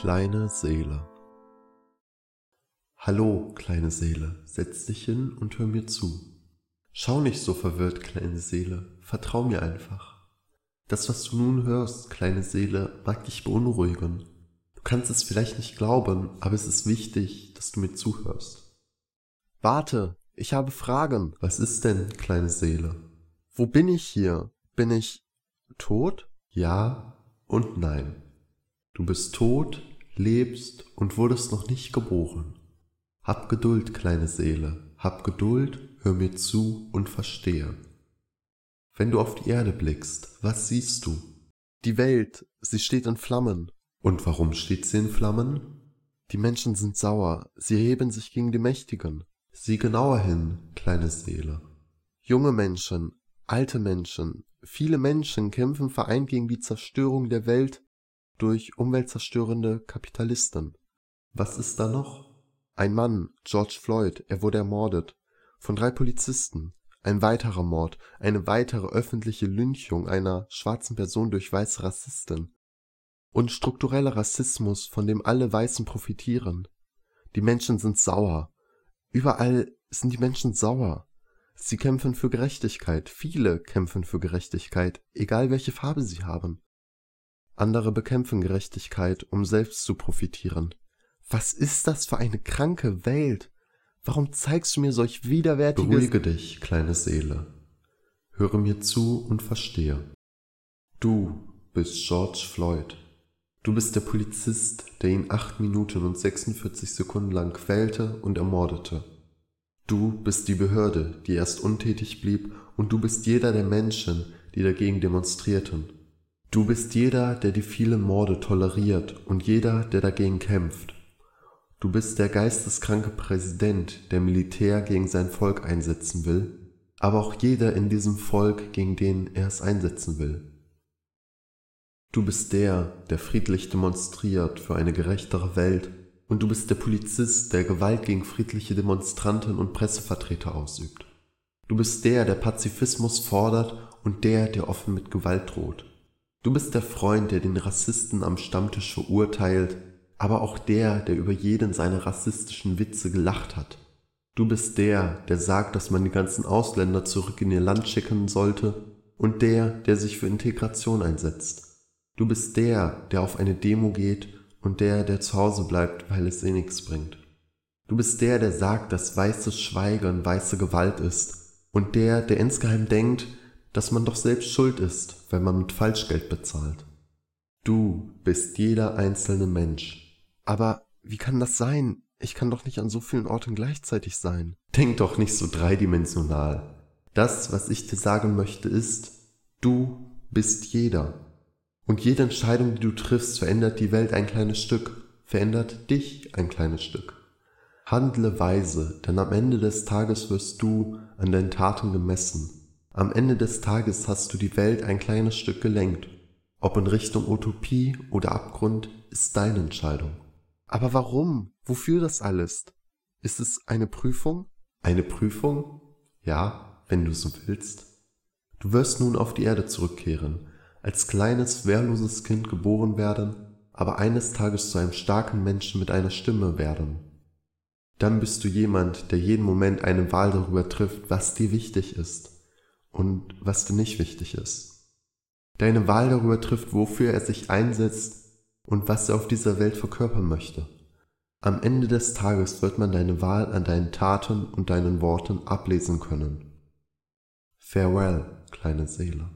kleine Seele. Hallo, kleine Seele, setz dich hin und hör mir zu. Schau nicht so verwirrt, kleine Seele, vertrau mir einfach. Das, was du nun hörst, kleine Seele, mag dich beunruhigen. Du kannst es vielleicht nicht glauben, aber es ist wichtig, dass du mir zuhörst. Warte, ich habe Fragen. Was ist denn, kleine Seele? Wo bin ich hier? Bin ich tot? Ja und nein. Du bist tot, lebst und wurdest noch nicht geboren. Hab Geduld, kleine Seele, hab Geduld, hör mir zu und verstehe. Wenn du auf die Erde blickst, was siehst du? Die Welt, sie steht in Flammen. Und warum steht sie in Flammen? Die Menschen sind sauer, sie heben sich gegen die Mächtigen. Sieh genauer hin, kleine Seele. Junge Menschen, alte Menschen, viele Menschen kämpfen vereint gegen die Zerstörung der Welt durch umweltzerstörende Kapitalisten. Was ist da noch? Ein Mann, George Floyd, er wurde ermordet. Von drei Polizisten. Ein weiterer Mord, eine weitere öffentliche Lynchung einer schwarzen Person durch weiße Rassisten. Und struktureller Rassismus, von dem alle Weißen profitieren. Die Menschen sind sauer. Überall sind die Menschen sauer. Sie kämpfen für Gerechtigkeit. Viele kämpfen für Gerechtigkeit, egal welche Farbe sie haben. Andere bekämpfen Gerechtigkeit, um selbst zu profitieren. Was ist das für eine kranke Welt? Warum zeigst du mir solch widerwärtiges... Beruhige dich, kleine Seele. Höre mir zu und verstehe. Du bist George Floyd. Du bist der Polizist, der ihn acht Minuten und 46 Sekunden lang quälte und ermordete. Du bist die Behörde, die erst untätig blieb, und du bist jeder der Menschen, die dagegen demonstrierten. Du bist jeder, der die vielen Morde toleriert und jeder, der dagegen kämpft. Du bist der geisteskranke Präsident, der Militär gegen sein Volk einsetzen will, aber auch jeder in diesem Volk, gegen den er es einsetzen will. Du bist der, der friedlich demonstriert für eine gerechtere Welt, und du bist der Polizist, der Gewalt gegen friedliche Demonstranten und Pressevertreter ausübt. Du bist der, der Pazifismus fordert und der, der offen mit Gewalt droht. Du bist der Freund, der den Rassisten am Stammtisch verurteilt, aber auch der, der über jeden seiner rassistischen Witze gelacht hat. Du bist der, der sagt, dass man die ganzen Ausländer zurück in ihr Land schicken sollte und der, der sich für Integration einsetzt. Du bist der, der auf eine Demo geht und der, der zu Hause bleibt, weil es eh nichts bringt. Du bist der, der sagt, dass weißes Schweigen weiße Gewalt ist und der, der insgeheim denkt, dass man doch selbst schuld ist, wenn man mit Falschgeld bezahlt. Du bist jeder einzelne Mensch. Aber wie kann das sein? Ich kann doch nicht an so vielen Orten gleichzeitig sein. Denk doch nicht so dreidimensional. Das, was ich dir sagen möchte, ist, du bist jeder. Und jede Entscheidung, die du triffst, verändert die Welt ein kleines Stück, verändert dich ein kleines Stück. Handle weise, denn am Ende des Tages wirst du an deinen Taten gemessen. Am Ende des Tages hast du die Welt ein kleines Stück gelenkt. Ob in Richtung Utopie oder Abgrund, ist deine Entscheidung. Aber warum? Wofür das alles? Ist es eine Prüfung? Eine Prüfung? Ja, wenn du so willst. Du wirst nun auf die Erde zurückkehren, als kleines, wehrloses Kind geboren werden, aber eines Tages zu einem starken Menschen mit einer Stimme werden. Dann bist du jemand, der jeden Moment eine Wahl darüber trifft, was dir wichtig ist und was dir nicht wichtig ist. Deine Wahl darüber trifft, wofür er sich einsetzt und was er auf dieser Welt verkörpern möchte. Am Ende des Tages wird man deine Wahl an deinen Taten und deinen Worten ablesen können. Farewell, kleine Seele.